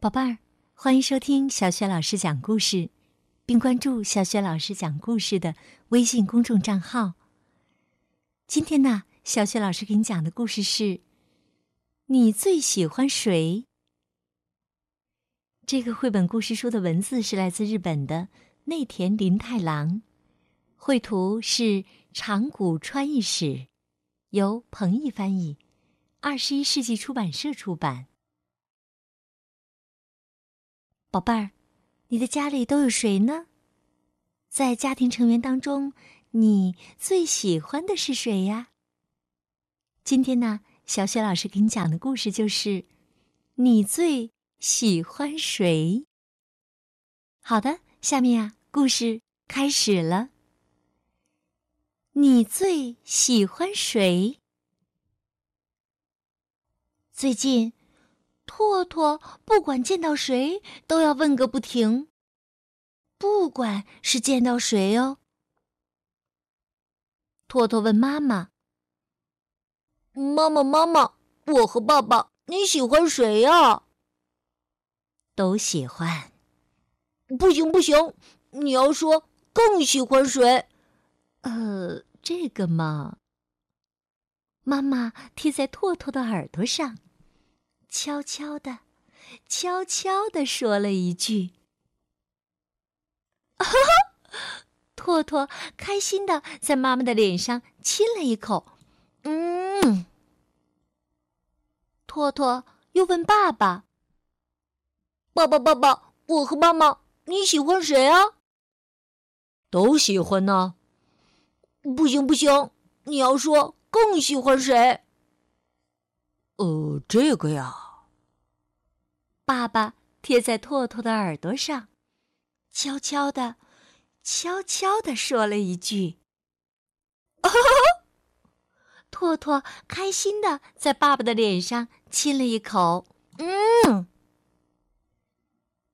宝贝儿，欢迎收听小雪老师讲故事，并关注小雪老师讲故事的微信公众账号。今天呢，小雪老师给你讲的故事是：你最喜欢谁？这个绘本故事书的文字是来自日本的内田林太郎，绘图是长谷川一史，由彭毅翻译，二十一世纪出版社出版。宝贝儿，你的家里都有谁呢？在家庭成员当中，你最喜欢的是谁呀？今天呢，小雪老师给你讲的故事就是你最喜欢谁。好的，下面呀，故事开始了。你最喜欢谁？最近。拓拓不管见到谁都要问个不停，不管是见到谁哦。拓拓问妈妈：“妈妈，妈妈，我和爸爸你喜欢谁呀？”都喜欢。不行不行，你要说更喜欢谁？呃，这个嘛，妈妈贴在拓拓的耳朵上。悄悄的，悄悄的说了一句：“哈哈！”托托开心的在妈妈的脸上亲了一口。嗯。托托又问爸爸：“爸爸，爸爸，我和妈妈你喜欢谁啊？”都喜欢呢。不行不行，你要说更喜欢谁？呃，这个呀，爸爸贴在拓拓的耳朵上，悄悄的、悄悄的说了一句：“哦。”拓拓开心的在爸爸的脸上亲了一口。嗯。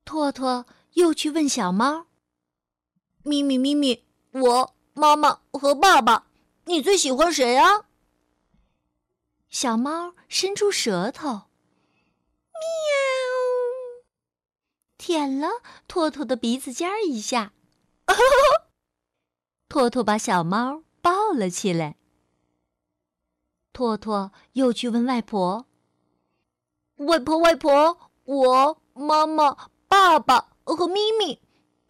拓拓又去问小猫：“咪咪咪咪，我妈妈和爸爸，你最喜欢谁啊？”小猫伸出舌头，喵，舔了托托的鼻子尖儿一下。托托把小猫抱了起来。托托又去问外婆：“外婆，外婆，我妈妈、爸爸和咪咪，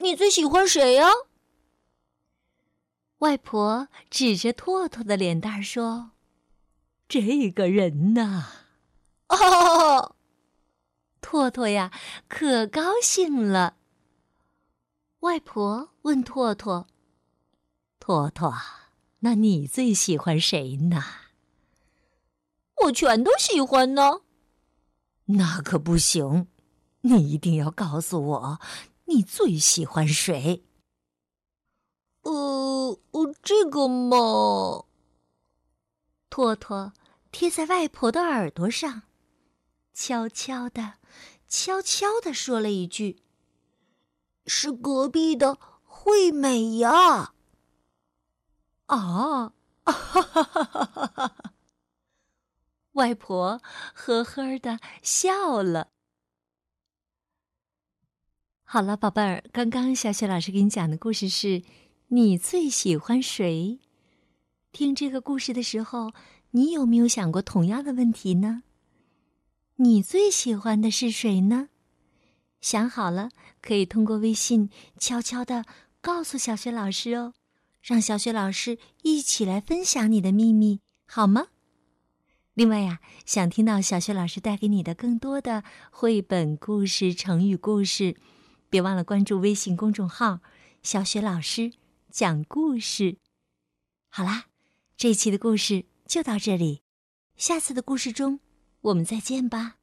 你最喜欢谁呀？”外婆指着托托的脸蛋说。这个人呐，哦，托托呀，可高兴了。外婆问托托：“托托，那你最喜欢谁呢？”“我全都喜欢呢。”“那可不行，你一定要告诉我，你最喜欢谁。”“呃，这个嘛。”托托贴在外婆的耳朵上，悄悄的、悄悄的说了一句：“是隔壁的惠美呀。”哦，哈哈哈哈哈！外婆呵呵的笑了。好了，宝贝儿，刚刚小雪老师给你讲的故事是你最喜欢谁？听这个故事的时候，你有没有想过同样的问题呢？你最喜欢的是谁呢？想好了，可以通过微信悄悄的告诉小雪老师哦，让小雪老师一起来分享你的秘密，好吗？另外呀，想听到小雪老师带给你的更多的绘本故事、成语故事，别忘了关注微信公众号“小雪老师讲故事”。好啦。这一期的故事就到这里，下次的故事中我们再见吧。